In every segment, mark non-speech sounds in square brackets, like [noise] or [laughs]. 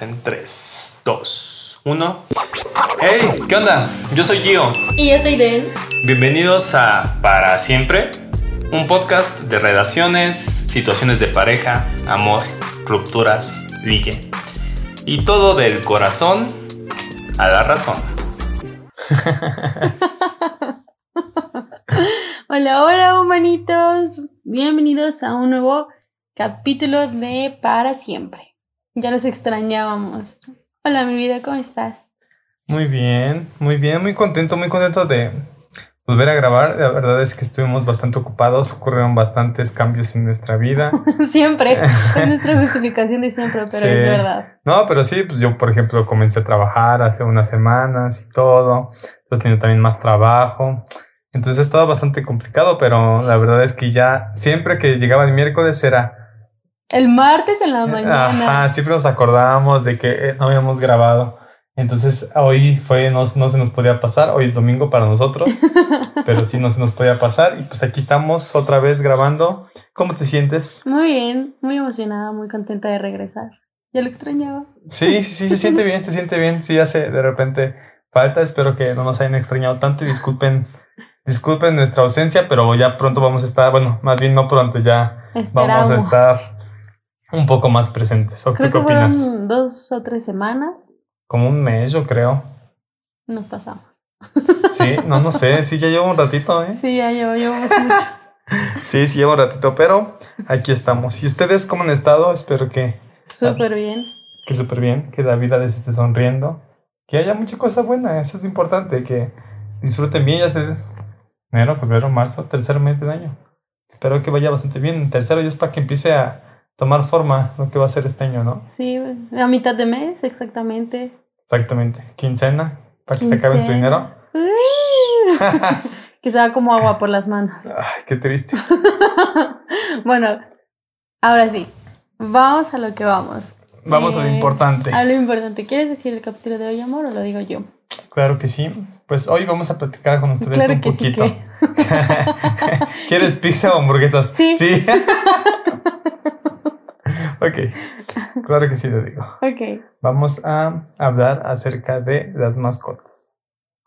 En 3, 2, 1. ¡Hey! ¿Qué onda? Yo soy Gio. Y yo soy Den. Bienvenidos a Para Siempre, un podcast de relaciones, situaciones de pareja, amor, rupturas, ligue. Y todo del corazón a la razón. [laughs] hola, hola, humanitos. Bienvenidos a un nuevo capítulo de Para Siempre. Ya los extrañábamos. Hola, mi vida, ¿cómo estás? Muy bien, muy bien, muy contento, muy contento de volver a grabar. La verdad es que estuvimos bastante ocupados, ocurrieron bastantes cambios en nuestra vida. [laughs] siempre, es [laughs] nuestra justificación de siempre, pero es verdad. No, pero sí, pues yo, por ejemplo, comencé a trabajar hace unas semanas y todo. Pues tenido también más trabajo. Entonces ha estado bastante complicado, pero la verdad es que ya siempre que llegaba el miércoles era el martes en la mañana. Ajá, siempre nos acordábamos de que eh, no habíamos grabado. Entonces hoy fue, no, no se nos podía pasar, hoy es domingo para nosotros, [laughs] pero sí no se nos podía pasar y pues aquí estamos otra vez grabando. ¿Cómo te sientes? Muy bien, muy emocionada, muy contenta de regresar. Ya lo extrañaba. Sí, sí, sí, se siente bien, se siente bien. Sí, hace de repente falta, espero que no nos hayan extrañado tanto y disculpen, disculpen nuestra ausencia, pero ya pronto vamos a estar, bueno, más bien no pronto, ya vamos a estar un poco más presentes. ¿O creo qué opinas? dos o tres semanas. Como un mes, yo creo. Nos pasamos. Sí, no, no sé. Sí, ya llevo un ratito, ¿eh? Sí, ya llevo, llevamos mucho. [laughs] sí, sí, llevo un ratito, pero aquí estamos. ¿Y ustedes cómo han estado? Espero que. Súper bien. Que súper bien, que la vida les esté sonriendo. Que haya mucha cosa buena, eso es importante. Que disfruten bien, ya se. Enero, febrero, marzo, tercer mes del año. Espero que vaya bastante bien. tercero ya es para que empiece a tomar forma lo que va a ser este año, ¿no? Sí, a mitad de mes, exactamente. Exactamente. Quincena, para que se acabe su dinero. [laughs] que se como agua por las manos. Ay, qué triste. [laughs] bueno, ahora sí, vamos a lo que vamos. Vamos a lo eh, importante. A lo importante. ¿Quieres decir el capítulo de hoy, amor, o lo digo yo? Claro que sí. Pues hoy vamos a platicar con ustedes un poquito. [laughs] ¿Quieres pizza o hamburguesas? Sí. Sí. [laughs] ok, claro que sí lo digo. Ok. Vamos a hablar acerca de las mascotas.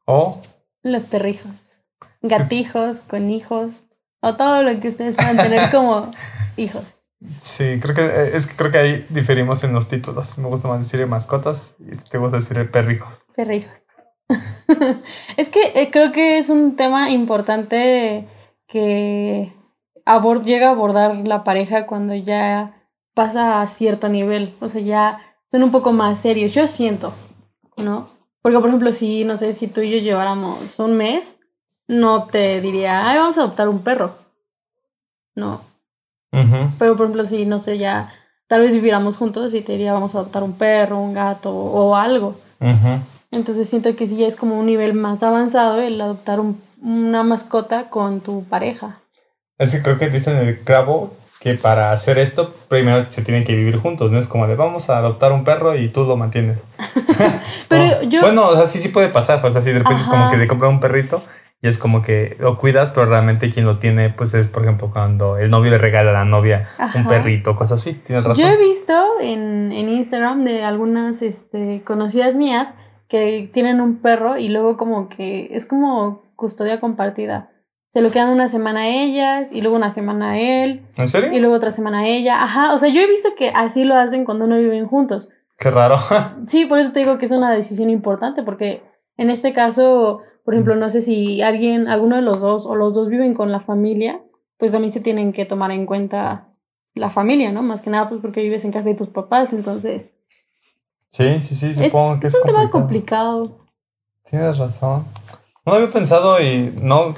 O... Los perrijos. Gatijos, conejos. O todo lo que ustedes puedan tener [laughs] como hijos. Sí, creo que eh, es que creo que ahí diferimos en los títulos. Me gusta más decir mascotas y te gusta decir perrijos. Perrijos. [laughs] es que eh, creo que es un tema importante que llega a abordar la pareja cuando ya pasa a cierto nivel, o sea, ya son un poco más serios, yo siento, ¿no? Porque, por ejemplo, si, no sé, si tú y yo lleváramos un mes, no te diría, ay, vamos a adoptar un perro, ¿no? Pero, por ejemplo, si, no sé, ya tal vez viviéramos juntos y te diría, vamos a adoptar un perro, un gato o algo. Entonces siento que sí ya es como un nivel más avanzado el adoptar un, una mascota con tu pareja. Es que creo que dicen el clavo que para hacer esto primero se tienen que vivir juntos, no es como de vamos a adoptar un perro y tú lo mantienes. [laughs] pero [laughs] yo... Bueno, o sea, sí, sí puede pasar, o sea, si de repente es como que de comprar un perrito y es como que lo cuidas, pero realmente quien lo tiene, pues es, por ejemplo, cuando el novio le regala a la novia un perrito, cosas así, tienes razón. Yo he visto en, en Instagram de algunas este, conocidas mías que tienen un perro y luego como que es como custodia compartida se lo quedan una semana a ellas y luego una semana a él. ¿En serio? Y luego otra semana a ella. Ajá, o sea, yo he visto que así lo hacen cuando no viven juntos. Qué raro. [laughs] sí, por eso te digo que es una decisión importante porque en este caso, por ejemplo, no sé si alguien, alguno de los dos o los dos viven con la familia, pues también se tienen que tomar en cuenta la familia, ¿no? Más que nada pues porque vives en casa de tus papás, entonces... Sí, sí, sí, supongo que es... Es un tema complicado. Tienes razón. No había pensado y no.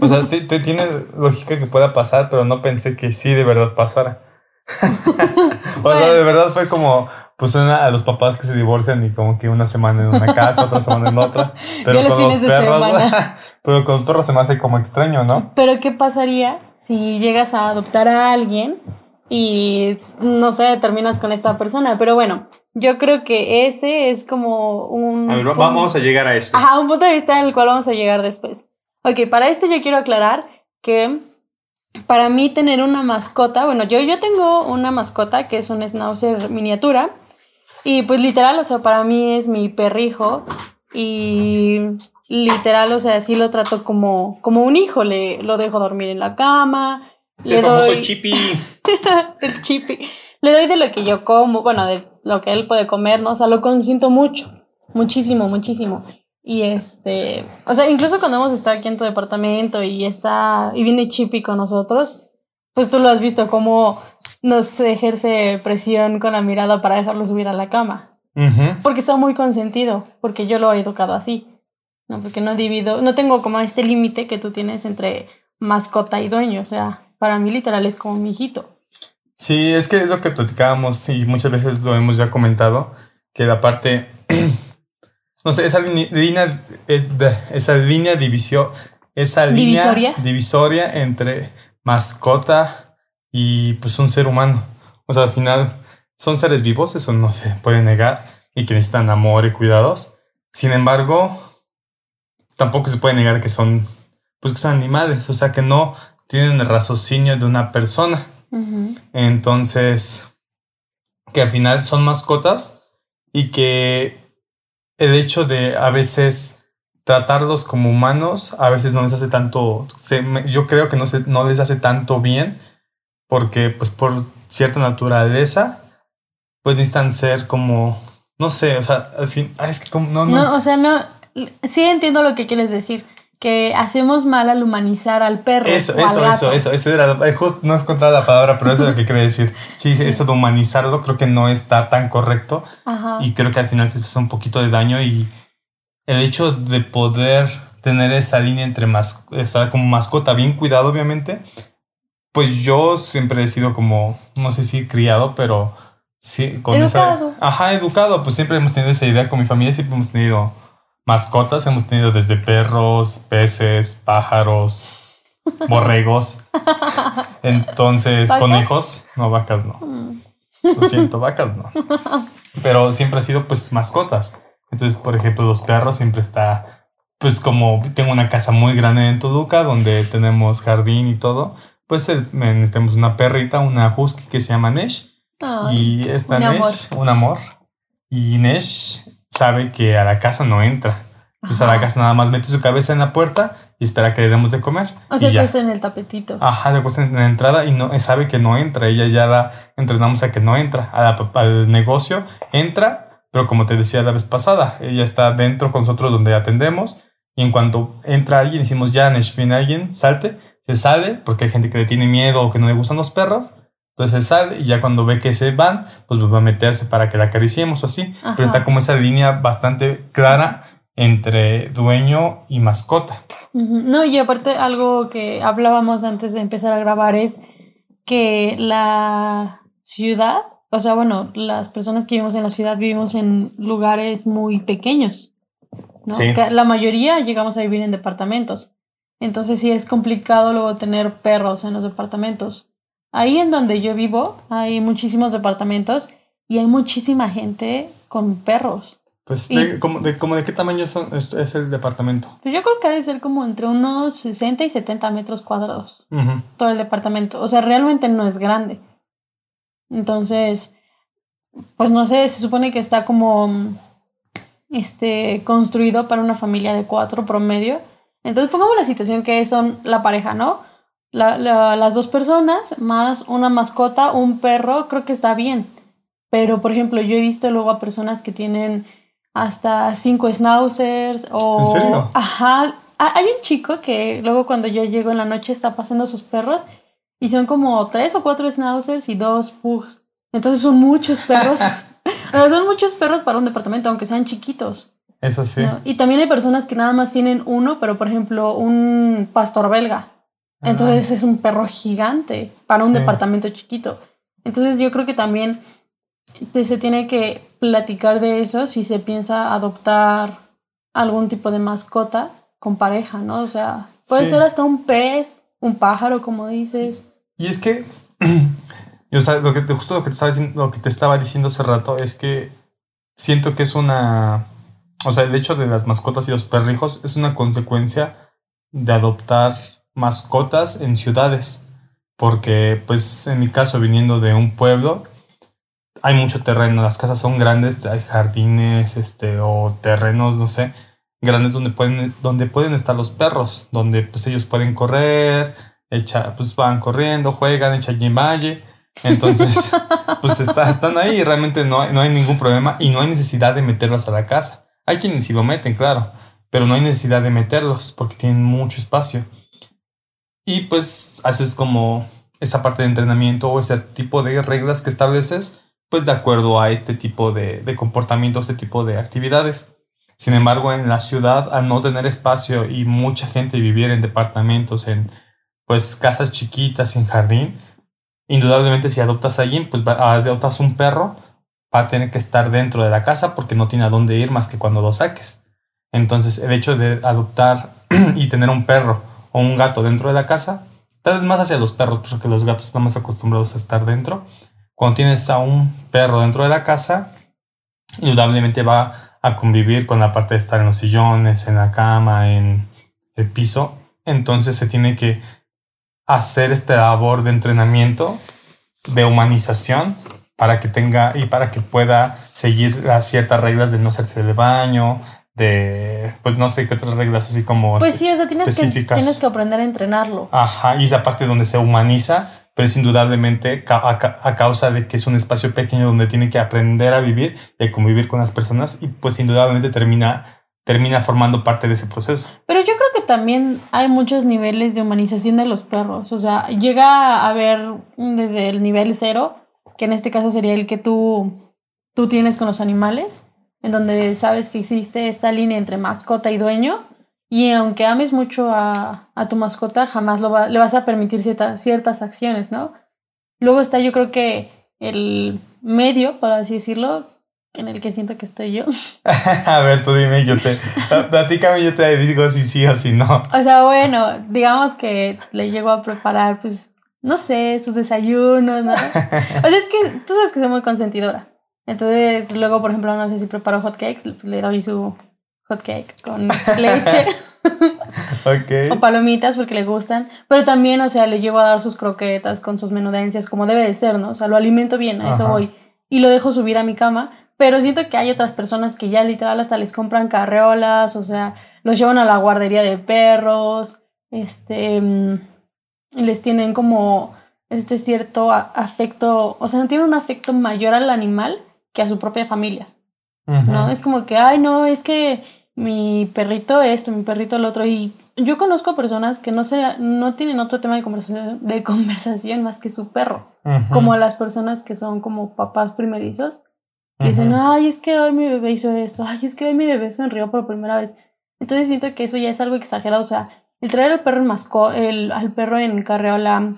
O sea, sí, tiene lógica que pueda pasar, pero no pensé que sí de verdad pasara. [laughs] o sea, de verdad fue como, pues una, a los papás que se divorcian y como que una semana en una casa, otra semana en otra. [laughs] Pero con los perros, [laughs] pero con los perros se me hace como extraño, ¿no? Pero ¿qué pasaría si llegas a adoptar a alguien y no sé, terminas con esta persona? Pero bueno, yo creo que ese es como un... A ver, vamos a llegar a eso. Ajá, un punto de vista en el cual vamos a llegar después. Ok, para esto yo quiero aclarar que para mí tener una mascota, bueno, yo, yo tengo una mascota que es un schnauzer miniatura Y pues literal, o sea, para mí es mi perrijo y literal, o sea, sí lo trato como, como un hijo, le lo dejo dormir en la cama. Le famoso doy... chippy. [laughs] el chippy. Le doy de lo que yo como, bueno, de lo que él puede comer, ¿no? O sea, lo consiento mucho, muchísimo, muchísimo. Y este, o sea, incluso cuando hemos estado aquí en tu departamento y está, y viene Chippy con nosotros, pues tú lo has visto cómo nos ejerce presión con la mirada para dejarlo subir a la cama. Porque está muy consentido, porque yo lo he educado así. No, porque no divido, no tengo como este límite que tú tienes entre mascota y dueño. O sea, para mí literal es como mi hijito. Sí, es que es lo que platicábamos y muchas veces lo hemos ya comentado, que la parte, [clears throat] no sé, esa línea, es de, esa línea división, esa línea ¿Divisoria? divisoria entre mascota y pues un ser humano. O sea, al final son seres vivos, eso no se puede negar, y que necesitan amor y cuidados. Sin embargo, tampoco se puede negar que son, pues que son animales, o sea, que no tienen el raciocinio de una persona. Entonces, que al final son mascotas y que el hecho de a veces tratarlos como humanos a veces no les hace tanto, yo creo que no, se, no les hace tanto bien porque pues por cierta naturaleza pues necesitan ser como, no sé, o sea, al fin, ah, es que como, no, no. No, o sea, no, sí entiendo lo que quieres decir que hacemos mal al humanizar al perro. Eso, eso, eso, eso, eso era, eh, justo no he encontrado la palabra, pero eso es lo que quiere decir. Sí, eso de humanizarlo creo que no está tan correcto Ajá. y creo que al final te hace un poquito de daño y el hecho de poder tener esa línea entre más, estar como mascota bien cuidado, obviamente, pues yo siempre he sido como, no sé si criado, pero sí, con educado. esa... Ajá, educado, pues siempre hemos tenido esa idea con mi familia, siempre hemos tenido mascotas, hemos tenido desde perros, peces, pájaros, [laughs] borregos. Entonces, conejos, no, vacas no. Mm. Lo siento, vacas no. [laughs] Pero siempre ha sido pues mascotas. Entonces, por ejemplo, los perros siempre está, pues como tengo una casa muy grande en Toluca donde tenemos jardín y todo, pues tenemos una perrita, una husky que se llama Nesh. y esta Nesh, un amor. Y Nesh sabe que a la casa no entra. Entonces a la casa nada más mete su cabeza en la puerta y espera que le demos de comer. O sea, cuesta en el tapetito. Ajá, le cuesta en la entrada y no sabe que no entra. Ella ya la entrenamos a que no entra. al negocio entra pero como te decía la vez pasada, ella está dentro con nosotros donde atendemos y en cuanto entra alguien, decimos, ya, Nesh, viene alguien, salte, se sale, porque hay gente que le tiene miedo o que no le gustan los perros, entonces se sale y ya cuando ve que se van, pues va a meterse para que la acariciemos o así, pero está como esa línea bastante clara entre dueño y mascota. No, y aparte algo que hablábamos antes de empezar a grabar es que la ciudad o sea, bueno, las personas que vivimos en la ciudad vivimos en lugares muy pequeños, ¿no? la mayoría llegamos a vivir en departamentos. Entonces sí es complicado luego tener perros en los departamentos. Ahí en donde yo vivo hay muchísimos departamentos y hay muchísima gente con perros. Pues, de, como, de, de qué tamaño son, es, el departamento? Pues yo creo que debe ser como entre unos 60 y 70 metros cuadrados. Todo el departamento. O sea, realmente no es grande. Entonces, pues no sé, se supone que está como este construido para una familia de cuatro promedio. Entonces pongamos la situación que son la pareja, ¿no? La, las dos personas más una mascota, un perro, creo que está bien. Pero, por ejemplo, yo he visto luego a personas que tienen hasta cinco schnauzers o... ¿En serio? Ajá. Hay un chico que luego cuando yo llego en la noche está pasando sus perros y son como tres o cuatro schnauzers y dos pugs. Entonces son muchos perros. [laughs] son muchos perros para un departamento, aunque sean chiquitos. Eso sí. Y también hay personas que nada más tienen uno, pero por ejemplo, un pastor belga. Entonces es un perro gigante para un departamento chiquito. Entonces yo creo que también se tiene que platicar de eso si se piensa adoptar algún tipo de mascota con pareja, ¿no? O sea, puede ser hasta un pez un pájaro, como dices. Y es que, [clears throat] yo, lo que justo lo que, te estaba diciendo, lo que te estaba diciendo hace rato es que siento que es una, o sea, el hecho de las mascotas y los perrijos es una consecuencia de adoptar mascotas en ciudades. Porque, pues, en mi caso, viniendo de un pueblo, hay mucho terreno, las casas son grandes, hay jardines, este, o terrenos, no sé, grandes donde pueden, donde pueden estar los perros, donde pues ellos pueden correr, echa, pues van corriendo, juegan, echan valle. Entonces, [laughs] pues está, están ahí y realmente no hay, no hay ningún problema y no hay necesidad de meterlos a la casa. Hay quienes sí lo meten, claro, pero no hay necesidad de meterlos porque tienen mucho espacio. Y pues haces como esa parte de entrenamiento o ese tipo de reglas que estableces, pues de acuerdo a este tipo de, de comportamiento, este tipo de actividades. Sin embargo, en la ciudad, al no tener espacio y mucha gente vivir en departamentos, en pues casas chiquitas, en jardín, indudablemente si adoptas a alguien, pues adoptas un perro, va a tener que estar dentro de la casa porque no tiene a dónde ir más que cuando lo saques. Entonces, el hecho de adoptar [clears throat] y tener un perro un gato dentro de la casa, tal vez más hacia los perros, porque los gatos están más acostumbrados a estar dentro. Cuando tienes a un perro dentro de la casa, indudablemente va a convivir con la parte de estar en los sillones, en la cama, en el piso. Entonces se tiene que hacer este labor de entrenamiento, de humanización, para que tenga y para que pueda seguir las ciertas reglas de no hacerse de baño, de, pues no sé qué otras reglas así como... Pues sí, o sea, tienes que, tienes que aprender a entrenarlo. Ajá, y esa parte donde se humaniza, pero es indudablemente a, causa de que es un espacio pequeño donde tiene que aprender a vivir y a convivir con las personas y pues indudablemente termina, termina formando parte de ese proceso. Pero yo creo que también hay muchos niveles de humanización de los perros, o sea, llega a haber desde el nivel cero, que en este caso sería el que tú, tú tienes con los animales, en donde sabes que existe esta línea entre mascota y dueño, y aunque ames mucho a, a tu mascota, jamás lo le vas a permitir ciertas acciones, ¿no? Luego está yo creo que el medio, por así decirlo, en el que siento que estoy yo. [laughs] [laughs] a ver, tú dime, yo te... Platícame, yo te digo si sí o si no. O sea, bueno, digamos que le llego a preparar, pues, no sé, sus desayunos, ¿no? [laughs] O sea, es que tú sabes que soy muy consentidora. Entonces, luego, por ejemplo, no sé si preparo hot cakes, le doy su hot cake con [laughs] leche. [laughs] okay. O palomitas porque le gustan. Pero también, o sea, le llevo a dar sus croquetas con sus menudencias, como debe de ser, ¿no? O sea, lo alimento bien, a eso voy. Y lo dejo subir a mi cama. Pero siento que hay otras personas que ya literal hasta les compran carreolas, o sea, los llevan a la guardería de perros, este, mm, les tienen como este cierto afecto, o sea, no tienen un afecto mayor al animal que a su propia familia. ¿No? Es como que, ay, no, es que mi perrito esto, mi perrito el otro. Y yo conozco personas que no, se, no tienen otro tema de conversación, de conversación más que su perro. Como las personas que son como papás primerizos. Que dicen, ay, es que hoy mi bebé hizo esto. Ay, es que hoy mi bebé sonrió por primera vez. Entonces siento que eso ya es algo exagerado. O sea, el traer al perro en masco, el, al perro en carreola,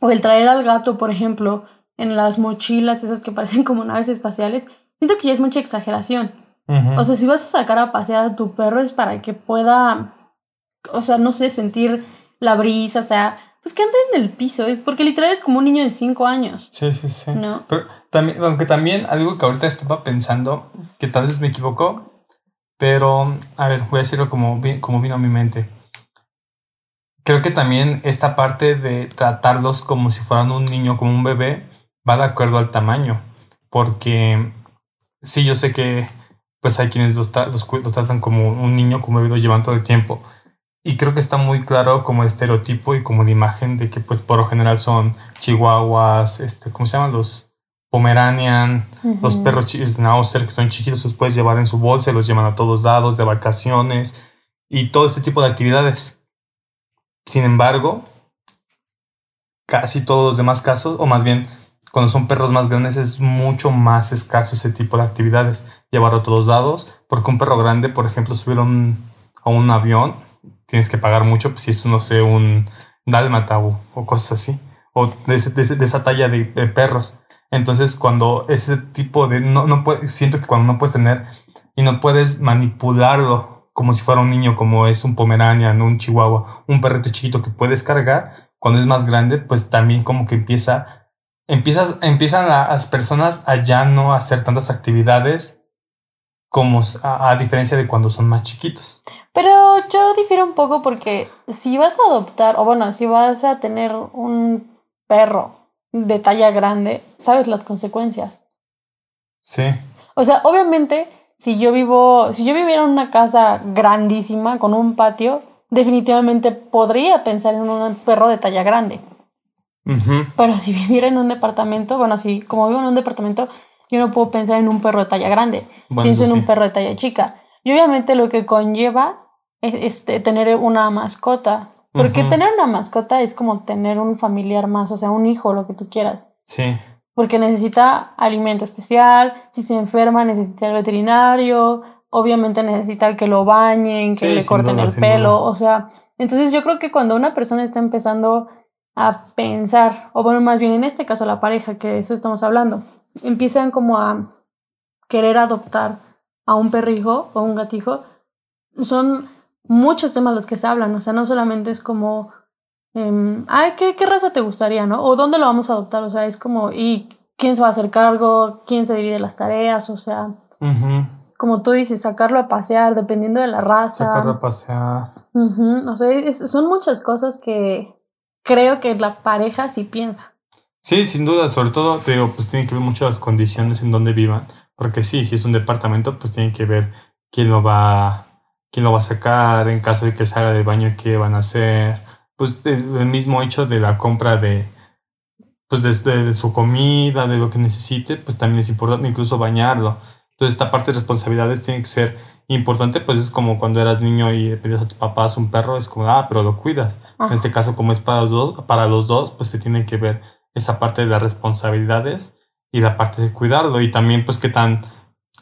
o el traer al gato, por ejemplo, en las mochilas, esas que parecen como naves espaciales, siento que ya es mucha exageración. O sea, si vas a sacar a pasear a tu perro es para que pueda, o sea, no sé, sentir la brisa, o sea, pues que ande en el piso, es porque literal es como un niño de 5 años. Sí, sí, sí. ¿No? Pero también, aunque también algo que ahorita estaba pensando, que tal vez me equivocó, pero a ver, voy a decirlo como, como vino a mi mente. Creo que también esta parte de tratarlos como si fueran un niño, como un bebé, va de acuerdo al tamaño. Porque sí, yo sé que pues hay quienes los, tratan como un niño, como lo llevan todo el tiempo. Y creo que está muy claro como estereotipo y como de imagen de que pues por lo general son chihuahuas, este, ¿cómo se llaman? Los Pomeranian, los perros Schnauzer que son chiquitos, los puedes llevar en su bolsa, los llevan a todos lados, de vacaciones y todo este tipo de actividades. Sin embargo, casi todos los demás casos, o más bien cuando son perros más grandes es mucho más escaso ese tipo de actividades. Llevarlo a todos lados, porque un perro grande, por ejemplo, subir a un, avión, tienes que pagar mucho, pues si es, no sé, un dálmata o, cosas así, o de, esa talla de, perros. Entonces, cuando ese tipo de... No, no siento que cuando no puedes tener y no puedes manipularlo como si fuera un niño, como es un pomeranian, un chihuahua, un perrito chiquito que puedes cargar, cuando es más grande, pues también como que empieza empiezas, empiezan las personas a ya no hacer tantas actividades como a, diferencia de cuando son más chiquitos. Pero yo difiero un poco porque si vas a adoptar, o bueno, si vas a tener un perro de talla grande, sabes las consecuencias. Sí. O sea, obviamente, si yo vivo, si yo viviera en una casa grandísima con un patio, definitivamente podría pensar en un perro de talla grande. Pero si viviera en un departamento, bueno, si como vivo en un departamento, yo no puedo pensar en un perro de talla grande. Bueno, Pienso en sí. un perro de talla chica. Y obviamente lo que conlleva es este, tener una mascota. Porque Ujú. tener una mascota es como tener un familiar más, o sea, un hijo, lo que tú quieras. Sí. Porque necesita alimento especial, si se enferma necesita el veterinario, obviamente necesita que lo bañen, que Sí, le corten duda, el pelo, duda. o sea, entonces yo creo que cuando una persona está empezando a pensar, o bueno, más bien en este caso la pareja, que eso estamos hablando, empiezan como a querer adoptar a un perrijo o un gatijo, son muchos temas los que se hablan, o sea, no solamente es como, em, ay, ¿qué, ¿qué raza te gustaría, no? O dónde lo vamos a adoptar, o sea, es como, ¿y quién se va a hacer cargo? ¿Quién se divide las tareas? O sea, como tú dices, sacarlo a pasear, dependiendo de la raza. Sacarlo a pasear. O sea, es- son muchas cosas que creo que la pareja sí piensa. Sí, sin duda, sobre todo, te pues tiene que ver mucho las condiciones en donde vivan, porque sí, si es un departamento, pues tienen que ver quién lo va, quién lo va a sacar, en caso de que salga del baño, qué van a hacer, pues el, mismo hecho de la compra de, pues de- de su comida, de lo que necesite, pues también es importante incluso bañarlo. Entonces esta parte de responsabilidades tiene que ser importante, pues es como cuando eras niño y pedías a tu papá un perro, es como, ah, pero lo cuidas. Ajá. En este caso, como es para los dos, para los dos, pues se tiene que ver esa parte de las responsabilidades y la parte de cuidarlo. Y también, pues, qué tan,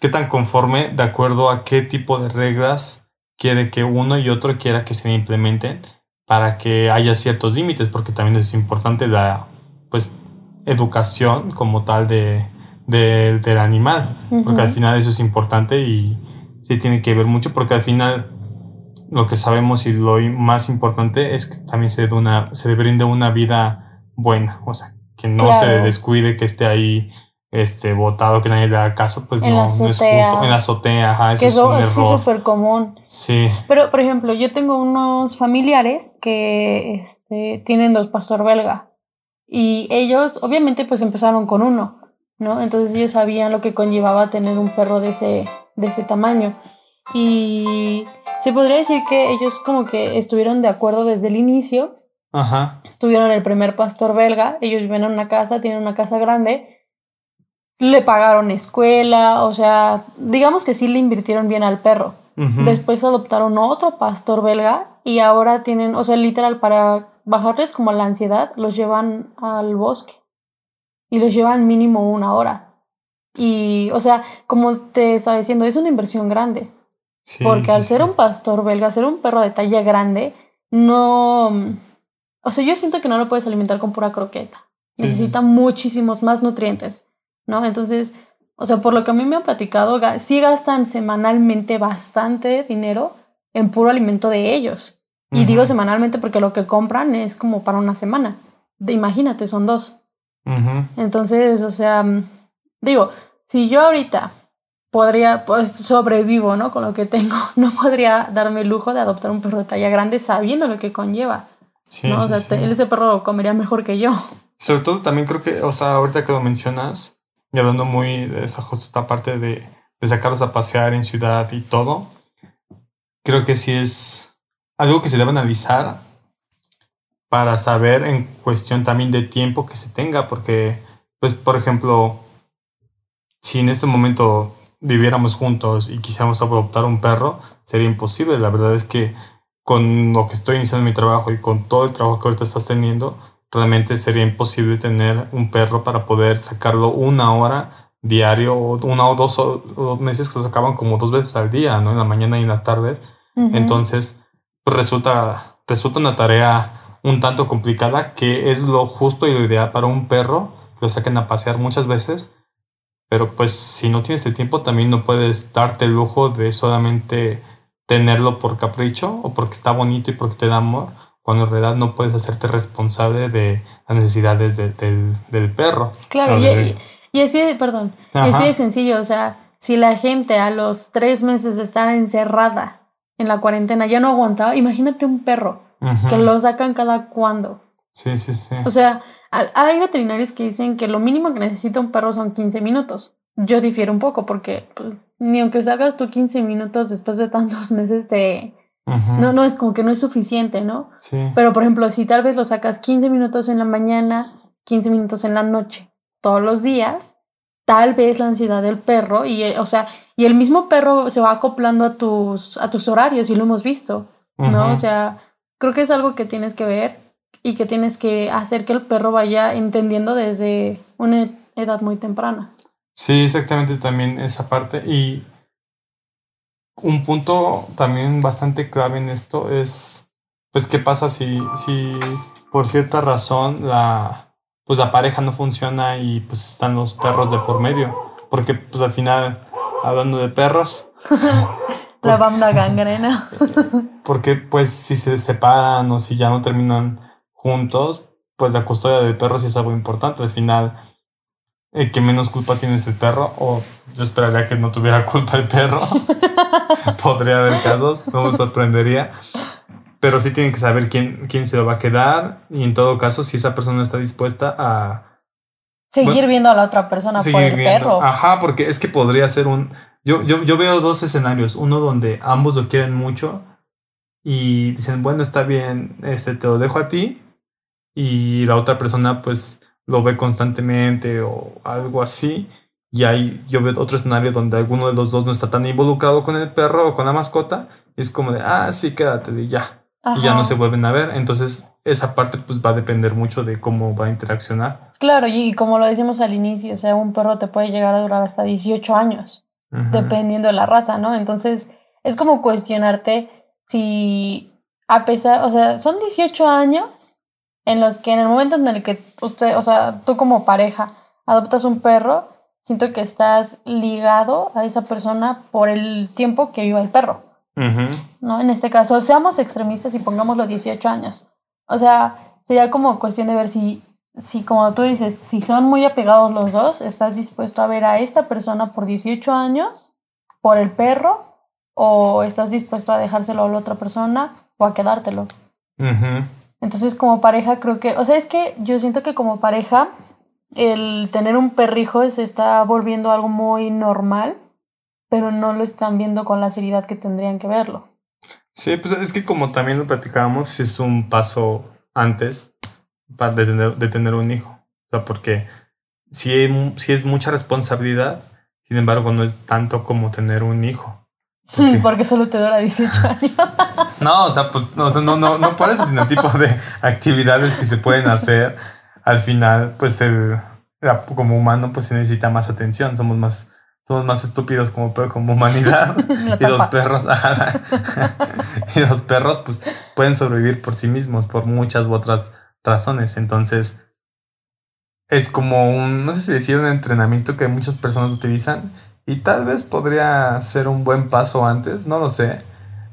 qué tan conforme de acuerdo a qué tipo de reglas quiere que uno y otro quiera que se implementen para que haya ciertos límites, porque también es importante la, pues, educación como tal de, de- del animal, porque al final eso es importante y sí tiene que ver mucho, porque al final lo que sabemos y lo más importante es que también se, una, se le brinde una vida buena, o sea, que no se descuide, que esté ahí este botado, que nadie le haga caso, pues En no, no es justo. En la azotea, ajá, eso que es eso es sí súper común. Sí, Pero, por ejemplo, yo tengo unos familiares que este, tienen dos pastor belga y ellos obviamente pues empezaron con uno, ¿no? Entonces ellos sabían lo que conllevaba tener un perro de ese, de ese tamaño. Y se podría decir que ellos como que estuvieron de acuerdo desde el inicio, ajá, tuvieron el primer pastor belga, ellos viven en una casa, tienen una casa grande, le pagaron escuela, o sea, digamos que sí le invirtieron bien al perro. ujú, Después adoptaron otro pastor belga y ahora tienen, o sea, literal, para bajarles como la ansiedad, los llevan al bosque y los llevan mínimo una hora. Y, o sea, como te estaba diciendo, es una inversión grande, sí, porque al ser un pastor belga, ser un perro de talla grande, no, o sea, yo siento que no lo puedes alimentar con pura croqueta. Sí, Necesita muchísimos más nutrientes, ¿no? Entonces, o sea, por lo que a mí me han platicado, sí gastan semanalmente bastante dinero en puro alimento de ellos. Y digo semanalmente porque lo que compran es como para una semana. De, imagínate, son dos. ujú. Entonces, o sea, digo, si yo ahorita podría, pues sobrevivo, ¿no? Con lo que tengo, [laughs] no podría darme el lujo de adoptar un perro de talla grande sabiendo lo que conlleva, Sí, ¿no? O sea, sí. ese perro comería mejor que yo. Sobre todo también creo que, o sea, ahorita que lo mencionas, y hablando muy de esa justo esta parte de, de sacarlos a pasear en ciudad y todo, creo que sí es algo que se debe analizar para saber en cuestión también de tiempo que se tenga, porque, pues, por ejemplo, si en este momento viviéramos juntos y quisiéramos adoptar un perro, sería imposible. La verdad es que con lo que estoy iniciando mi trabajo y con todo el trabajo que ahorita estás teniendo, realmente sería imposible tener un perro para poder sacarlo una hora diario o una o dos, o, dos meses que lo sacaban como dos veces al día, ¿no? En la mañana y en las tardes. Ujú. Entonces, pues resulta, resulta una tarea un tanto complicada que es lo justo y lo ideal para un perro que lo saquen a pasear muchas veces. Pero pues si no tienes el tiempo también no puedes darte el lujo de solamente tenerlo por capricho o porque está bonito y porque te da amor, cuando en realidad no puedes hacerte responsable de las necesidades de- del, del perro. Claro, y, así de, perdón, y así de sencillo, o sea, si la gente a los tres meses de estar encerrada en la cuarentena ya no aguantaba, imagínate un perro que lo sacan cada cuando. Sí, sí, sí. O sea, hay veterinarios que dicen que lo mínimo que necesita un perro son 15 minutos. yo difiero un poco porque pues, ni aunque salgas tú 15 minutos después de tantos [laughs] meses te... No, no, es como que no es suficiente, ¿no? Sí. Pero, por ejemplo, si tal vez lo sacas 15 minutos en la mañana, 15 minutos en la noche, todos los días, tal vez la ansiedad del perro, y, eh, o sea, y el mismo perro se va acoplando a tus, a tus horarios, y lo hemos visto, ¿no? O sea, creo que es algo que tienes que ver y que tienes que hacer que el perro vaya entendiendo desde una edad muy temprana. Sí, exactamente también esa parte. Y un punto también bastante clave en esto es, pues, ¿qué pasa si, si por cierta razón la, pues, la pareja no funciona y pues están los perros de por medio? Porque pues al final, hablando de perros... [laughs] la banda gangrena. [laughs] porque pues si se separan o si ya no terminan juntos, pues la custodia del perro sí es algo importante. Al final el que menos culpa tiene es el perro, o yo esperaría que no tuviera [laughs] culpa el perro. [laughs] Podría haber casos, no me sorprendería. Pero sí tienen que saber quién, quién se lo va a quedar y en todo caso si esa persona está dispuesta a... Seguir viendo a la otra persona por el perro. Ajá, porque es que podría ser un... Yo, yo, yo veo dos escenarios, uno donde ambos lo quieren mucho y dicen, bueno, está bien, este, te lo dejo a ti y la otra persona pues lo ve constantemente o algo así. Y ahí yo veo otro escenario donde alguno de los dos no está tan involucrado con el perro o con la mascota. es como de, ah, sí, quédate, y ya. Y ya no se vuelven a ver. Entonces, esa parte pues va a depender mucho de cómo va a interaccionar. Claro, y como lo decimos al inicio, o sea, un perro te puede llegar a durar hasta 18 años, dependiendo de la raza, ¿no? Entonces, es como cuestionarte si a pesar, o sea, son 18 años en los que en el momento en el que usted, o sea, tú como pareja adoptas un perro, siento que estás ligado a esa persona por el tiempo que viva el perro. ¿No? En este caso, seamos extremistas y pongámoslo 18 años. O sea, sería como cuestión de ver si, si, como tú dices, si son muy apegados los dos, estás dispuesto a ver a esta persona por 18 años, por el perro, o estás dispuesto a dejárselo a la otra persona o a quedártelo. Entonces, como pareja, creo que, o sea, es que yo siento que como pareja, el tener un perrijo se está volviendo algo muy normal, pero no lo están viendo con la seriedad que tendrían que verlo. Sí, pues es que como también lo platicábamos, es un paso antes de tener, de tener un hijo. O sea, porque si si es mucha responsabilidad, sin embargo, no es tanto como tener un hijo. [laughs] Porque solo te dura 18 [laughs] años. No, o sea, pues no, no, no, no por eso, sino el tipo de actividades que se pueden hacer. Al final, pues el, como humano, pues se necesita más atención. Somos más, somos más estúpidos como, como humanidad. [laughs] y los perros, y los perros, pues pueden sobrevivir por sí mismos, por muchas u otras razones. Entonces, es como un, no sé si decir un entrenamiento que muchas personas utilizan y tal vez podría ser un buen paso antes, no lo sé.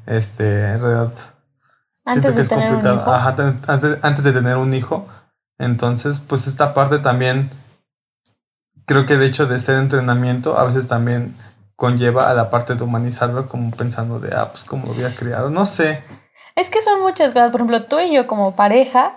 Este, en realidad. siento que es complicado. Ajá, antes, de tener un hijo. Entonces, pues esta parte también. Creo que el hecho de ser entrenamiento a veces también conlleva a la parte de humanizarlo, como pensando de, ah, pues cómo lo voy a criar. No sé. Es que son muchas cosas. Por ejemplo, tú y yo como pareja,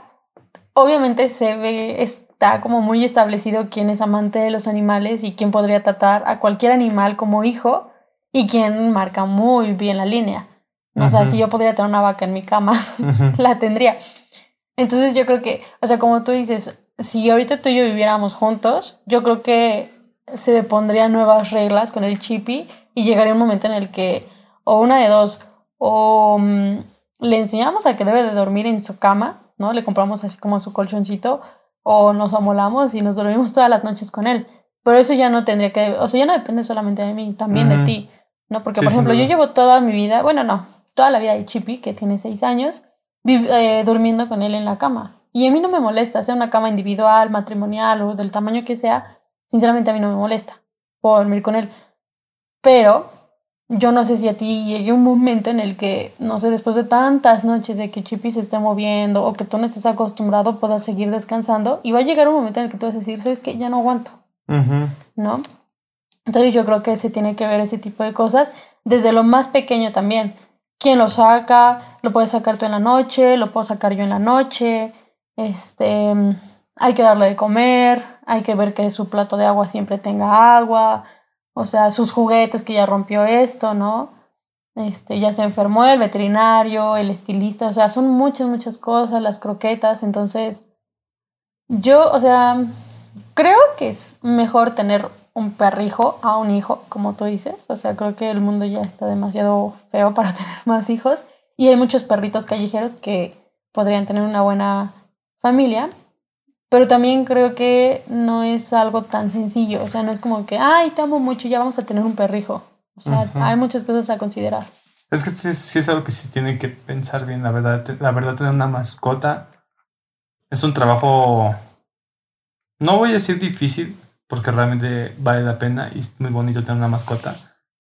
obviamente se ve, está como muy establecido quién es amante de los animales y quién podría tratar a cualquier animal como hijo y quién marca muy bien la línea. O sea, si yo podría tener una vaca en mi cama, [laughs] la tendría. Entonces yo creo que, o sea, como tú dices, si ahorita tú y yo viviéramos juntos, yo creo que se pondrían nuevas reglas con el chipi y llegaría un momento en el que, o una de dos, o mm, le enseñamos a que debe de dormir en su cama, ¿no? Le compramos así como su colchoncito, o nos amolamos y nos dormimos todas las noches con él. Pero eso ya no tendría que, o sea, ya no depende solamente de mí, también de ti, ¿no? Porque, por ejemplo, yo llevo toda mi vida, bueno, no, toda la vida de Chippy, que tiene seis años, eh, durmiendo con él en la cama. Y a mí no me molesta, sea una cama individual, matrimonial o del tamaño que sea, sinceramente a mí no me molesta dormir con él. Pero yo no sé si a ti llegue un momento en el que, no sé, después de tantas noches de que Chippy se esté moviendo o que tú no estés acostumbrado, puedas seguir descansando y va a llegar un momento en el que tú vas a decir, sabes que ya no aguanto, ¿no? Entonces yo creo que se tiene que ver ese tipo de cosas desde lo más pequeño también. ¿Quién lo saca? ¿Lo puedes sacar tú en la noche? ¿Lo puedo sacar yo en la noche? Este, hay que darle de comer, hay que ver que su plato de agua siempre tenga agua, O sea, sus juguetes que ya rompió esto, ¿no? Este, ya se enfermó el veterinario, el estilista, o sea, son muchas, muchas cosas, las croquetas, entonces yo, o sea, creo que es mejor tener un perrijo a un hijo, como tú dices, o sea, creo que el mundo ya está demasiado feo para [laughs] tener más hijos y hay muchos perritos callejeros que podrían tener una buena familia, pero también creo que no es algo tan sencillo, o sea, no es como que, ay, te amo mucho, ya vamos a tener un perrijo. O sea, hay muchas cosas a considerar. Es que sí, es algo que sí tiene que pensar bien, la verdad. La verdad, tener una mascota es un trabajo, no voy a decir difícil, porque realmente vale la pena y es muy bonito tener una mascota,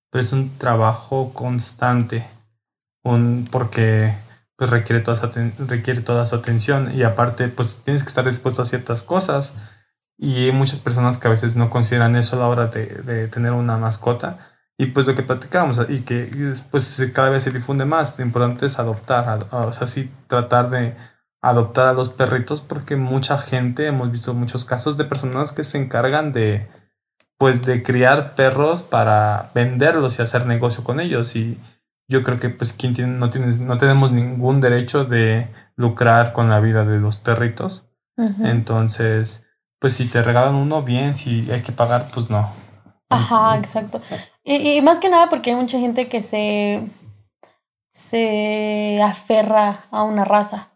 pero es un trabajo constante, un, porque pues requiere toda, su requiere toda su atención. Y aparte pues tienes que estar dispuesto a ciertas cosas. Y hay muchas personas que a veces no consideran eso a la hora de, de tener una mascota. Y pues lo que platicábamos y que después cada vez se difunde más, lo importante es adoptar, o sea, sí tratar de adoptar a los perritos porque mucha gente, hemos visto muchos casos de personas que se encargan de pues de criar perros para venderlos y hacer negocio con ellos. Y yo creo que pues quien tiene, no, tienes, no tenemos ningún derecho de lucrar con la vida de los perritos. Entonces, pues si te regalan uno, bien, si hay que pagar, pues no. Ajá, exacto. Y, más que nada porque hay mucha gente que se, se aferra a una raza.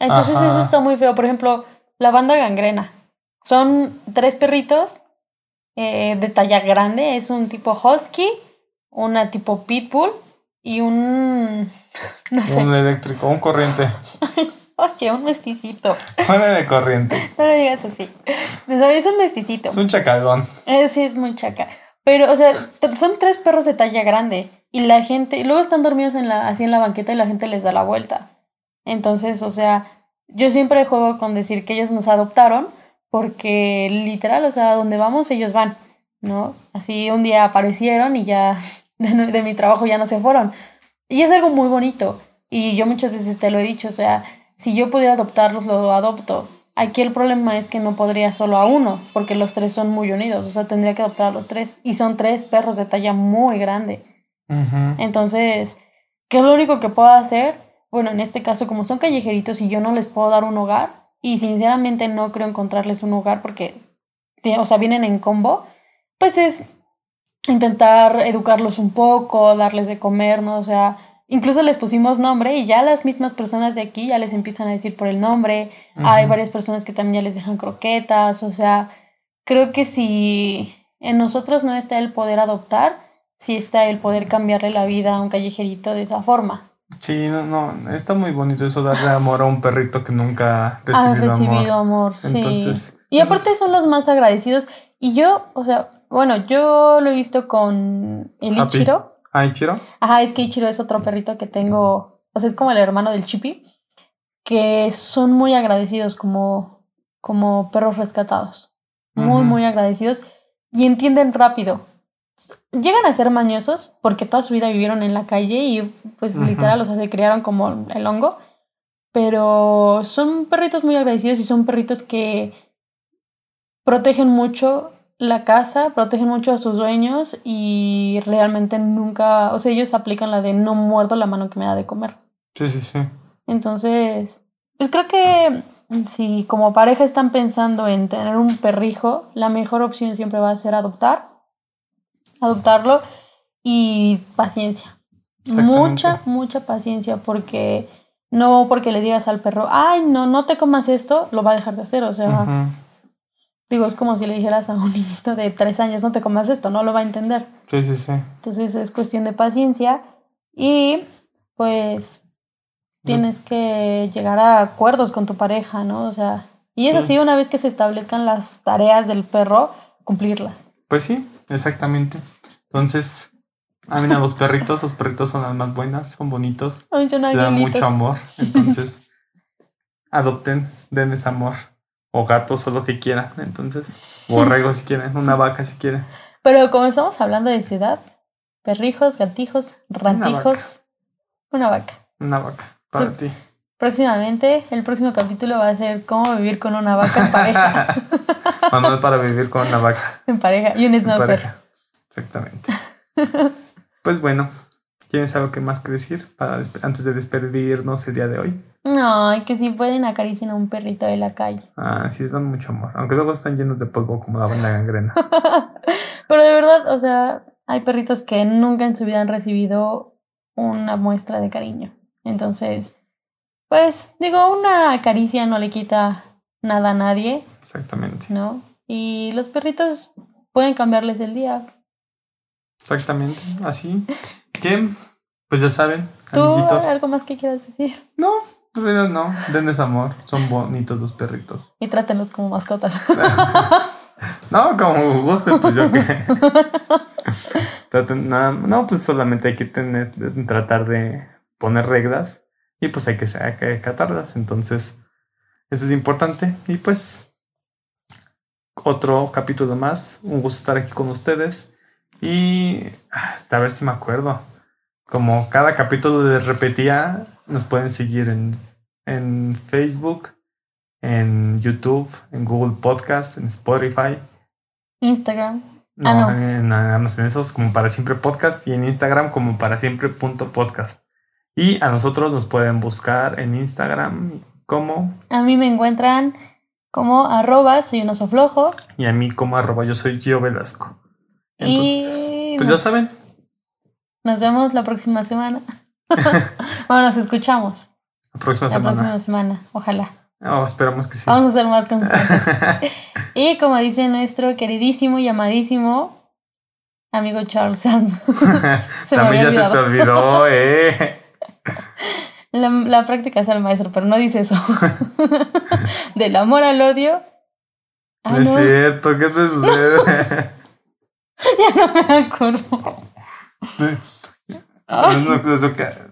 Entonces eso está muy feo. Por ejemplo, la banda gangrena. Son tres perritos eh, de talla grande. Es un tipo husky, una tipo pitbull y un... [laughs] No sé. Un eléctrico, un corriente. [laughs] Oye, un mesticito. De corriente. [laughs] No lo digas así. Es un mesticito. Es un chacalón. Eh, sí, es muy chaca. Pero, o sea, son tres perros de talla grande. Y la gente, y luego están dormidos en la, así en la banqueta y la gente les da la vuelta. Entonces, o sea, yo siempre juego con decir que ellos nos adoptaron porque literal, o sea, donde vamos ellos van, ¿no? Así un día aparecieron y ya [laughs] de, mi trabajo ya no se fueron. Y es algo muy bonito. Y yo muchas veces te lo he dicho, o sea, si yo pudiera adoptarlos, lo adopto. Aquí el problema es que no podría solo a uno, porque los tres son muy unidos, o sea, tendría que adoptar a los tres. Y son tres perros de talla muy grande. Entonces, ¿qué es lo único que puedo hacer? Bueno, en este caso, como son callejeritos y yo no les puedo dar un hogar, y sinceramente no creo encontrarles un hogar porque, o sea, vienen en combo, pues es intentar educarlos un poco, darles de comer, ¿no? O sea, incluso les pusimos nombre y ya las mismas personas de aquí ya les empiezan a decir por el nombre. Hay varias personas que también ya les dejan croquetas, o sea, creo que si en nosotros no está el poder adoptar, sí está el poder cambiarle la vida a un callejerito de esa forma. Sí, no, no, está muy bonito eso darle amor a un perrito que nunca ha recibido, ha recibido amor. sí. y aparte son los más agradecidos. Y yo, o sea, bueno, yo lo he visto con el Ichiro. ¿Ah, Ichiro? Ajá, es que Ichiro es otro perrito que tengo, o sea, es como el hermano del Chippy, que son muy agradecidos como, como perros rescatados. Muy, muy agradecidos y entienden rápido. Llegan a ser mañosos porque toda su vida vivieron en la calle y pues literal, o sea, se criaron como el hongo. Pero son perritos muy agradecidos y son perritos que protegen mucho la casa, protegen mucho a sus dueños y realmente nunca, o sea, ellos aplican la de no muerdo la mano que me da de comer. Sí, sí, sí. Entonces, pues creo que si como pareja están pensando en tener un perrijo, la mejor opción siempre va a ser adoptar, adoptarlo y paciencia. Mucha, mucha paciencia porque no porque le digas al perro, ay, no, no te comas esto, lo va a dejar de hacer, o sea... Digo, es como si le dijeras a un [laughs] niñito de tres años, no te comas esto, no lo va a entender. Sí, sí, sí. Entonces es cuestión de paciencia y pues tienes que llegar a acuerdos con tu pareja, ¿no? O sea, y es así una vez que se establezcan las tareas del perro, cumplirlas. Pues sí, exactamente. Entonces, a mí a los perritos, los perritos son las más buenas, son bonitos. A dan mucho amor. Entonces, adopten, den ese amor o gatos o lo que quieran. Entonces, borregos [laughs] si quieren, una vaca si quieren. Pero como estamos hablando de ciudad, perrijos, gatijos, rantijos, una vaca. Una vaca, para ti. Próximamente, el próximo capítulo va a ser cómo vivir con una vaca en pareja. [laughs] Manual para vivir con una vaca. En pareja. Y un schnauzer. Exactamente. pues bueno, ¿tienes algo que más que decir para antes de despedirnos el día de hoy? Ay, que si pueden acariciar a un perrito de la calle. Ah, sí, les dan mucho amor. Aunque luego están llenos de polvo como la banda gangrena. [laughs] Pero de verdad, o sea, hay perritos que nunca en su vida han recibido una muestra de cariño. Entonces, pues digo, una caricia no le quita nada a nadie. Exactamente. ¿No? Y los perritos pueden cambiarles el día. Exactamente, así. [laughs] Que, pues ya saben, ¿Tú algo más que quieras decir? No, en realidad no. Denles amor. Son bonitos los perritos. Y trátenlos como mascotas. [laughs] no, como guste, pues yo que. [laughs] no, pues solamente hay que tener, tratar de poner reglas y pues hay que, hay que acatarlas. Entonces, eso es importante. Y pues, otro capítulo más. Un gusto estar aquí con ustedes. Y hasta a ver si me acuerdo. Como cada capítulo de repetía, nos pueden seguir en, en Facebook, en YouTube, en Google Podcast, en Spotify. Instagram. No, ah, no. nada más en esos como para siempre podcast y en Instagram como para siempre punto podcast. Y a nosotros nos pueden buscar en Instagram como... A mí me encuentran como arroba soy un oso flojo. Y a mí como arroba yo soy Gio Velasco. Entonces, pues ya saben. Nos vemos la próxima semana. [laughs] bueno, nos escuchamos. La próxima semana. La próxima semana, ojalá. Oh, esperamos que sí. Vamos a hacer más constantes. [laughs] y como dice nuestro queridísimo y amadísimo amigo Charles Sands. [laughs] se También ya se te olvidó, eh. La, práctica es al maestro, pero no dice eso. Del amor al odio. Ah, no, es cierto, ¿qué te sucede? ya no me acuerdo. No, eso que... [laughs]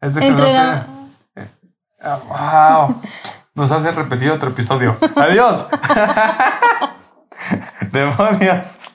Es de que no sé. wow. Nos hace repetir otro episodio. Adiós. [laughs] [laughs] Demonios.